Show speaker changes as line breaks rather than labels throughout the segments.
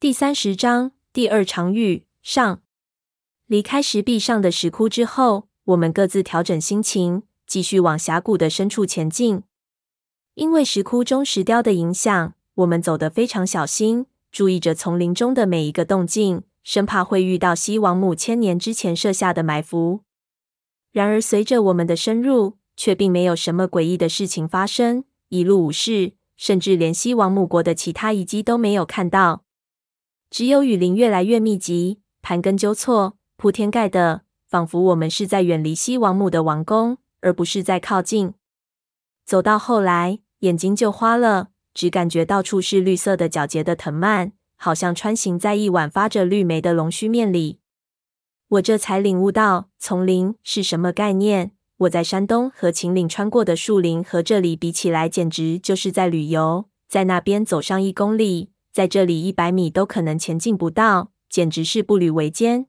第三十章第二场雨上。离开石壁上的石窟之后，我们各自调整心情，继续往峡谷的深处前进。因为石窟中石雕的影响，我们走得非常小心，注意着丛林中的每一个动静，生怕会遇到西王母千年之前设下的埋伏。然而，随着我们的深入，却并没有什么诡异的事情发生，一路无事，甚至连西王母国的其他遗迹都没有看到。只有雨林越来越密集，盘根纠错，铺天盖地，仿佛我们是在远离西王母的王宫，而不是在靠近。走到后来，眼睛就花了，只感觉到处是绿色的、皎洁的藤蔓，好像穿行在一碗发着绿莓的龙须面里。我这才领悟到丛林是什么概念。我在山东和秦岭穿过的树林和这里比起来，简直就是在旅游。在那边走上一公里。在这里，一百米都可能前进不到，简直是步履维艰。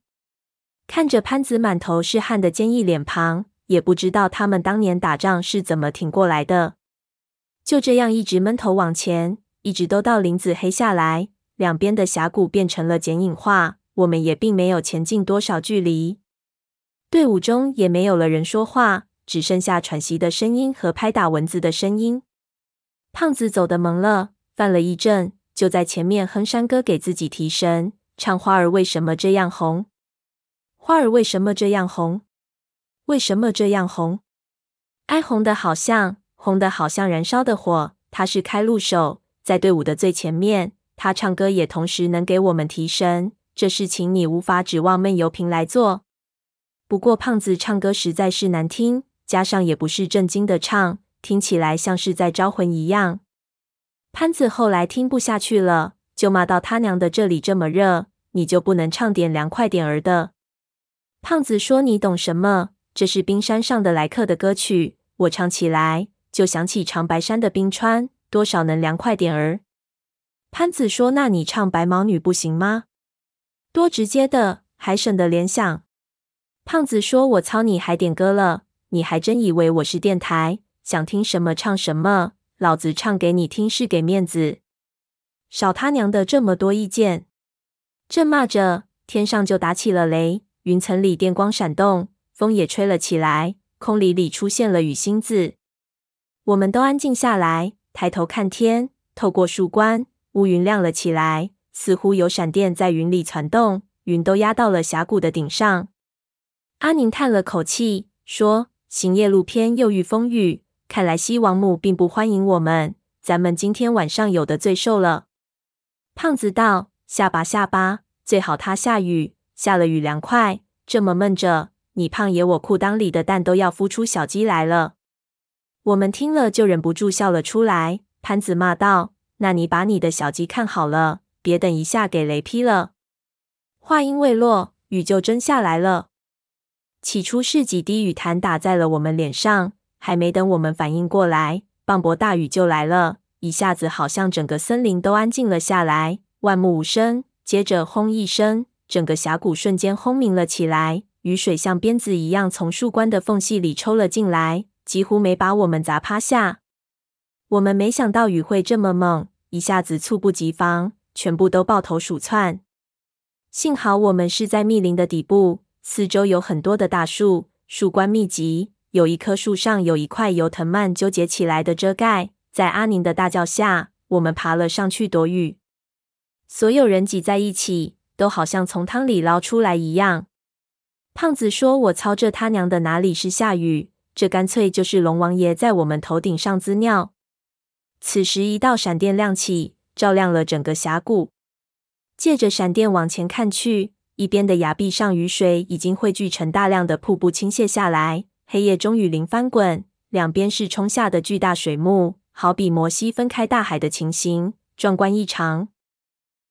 看着潘子满头是汗的坚毅脸庞，也不知道他们当年打仗是怎么挺过来的。就这样一直闷头往前，一直都到林子黑下来，两边的峡谷变成了剪影画。我们也并没有前进多少距离，队伍中也没有了人说话，只剩下喘息的声音和拍打蚊子的声音。胖子走得懵了，犯了一阵。就在前面哼山歌给自己提神，唱花儿为什么这样红？花儿为什么这样红？为什么这样红？哀红的好像，红的好像燃烧的火。他是开路手，在队伍的最前面。他唱歌也同时能给我们提神。这事情你无法指望闷油瓶来做。不过胖子唱歌实在是难听，加上也不是正经的唱，听起来像是在招魂一样。潘子后来听不下去了，就骂道：“他娘的，这里这么热，你就不能唱点凉快点儿的？”胖子说：“你懂什么？这是冰山上的来客的歌曲，我唱起来就想起长白山的冰川，多少能凉快点儿？”潘子说：“那你唱白毛女不行吗？多直接的，还省得联想。”胖子说：“我操，你还点歌了？你还真以为我是电台，想听什么唱什么？”老子唱给你听是给面子，少他娘的这么多意见！正骂着，天上就打起了雷，云层里电光闪动，风也吹了起来，空里里出现了雨星子。我们都安静下来，抬头看天，透过树冠，乌云亮了起来，似乎有闪电在云里窜动，云都压到了峡谷的顶上。阿宁叹了口气，说：“行夜路偏又遇风雨。”看来西王母并不欢迎我们，咱们今天晚上有的罪受了。胖子道：“下吧下吧，最好他下雨，下了雨凉快。这么闷着，你胖爷我裤裆里的蛋都要孵出小鸡来了。”我们听了就忍不住笑了出来。潘子骂道：“那你把你的小鸡看好了，别等一下给雷劈了。”话音未落，雨就真下来了。起初是几滴雨弹打在了我们脸上。还没等我们反应过来，磅礴大雨就来了，一下子好像整个森林都安静了下来，万木无声。接着轰一声，整个峡谷瞬间轰鸣了起来，雨水像鞭子一样从树冠的缝隙里抽了进来，几乎没把我们砸趴下。我们没想到雨会这么猛，一下子猝不及防，全部都抱头鼠窜。幸好我们是在密林的底部，四周有很多的大树，树冠密集。有一棵树上有一块由藤蔓纠结起来的遮盖，在阿宁的大叫下，我们爬了上去躲雨。所有人挤在一起，都好像从汤里捞出来一样。胖子说：“我操，这他娘的哪里是下雨？这干脆就是龙王爷在我们头顶上滋尿。”此时，一道闪电亮起，照亮了整个峡谷。借着闪电往前看去，一边的崖壁上雨水已经汇聚成大量的瀑布倾泻下来。黑夜中雨林翻滚，两边是冲下的巨大水幕，好比摩西分开大海的情形，壮观异常。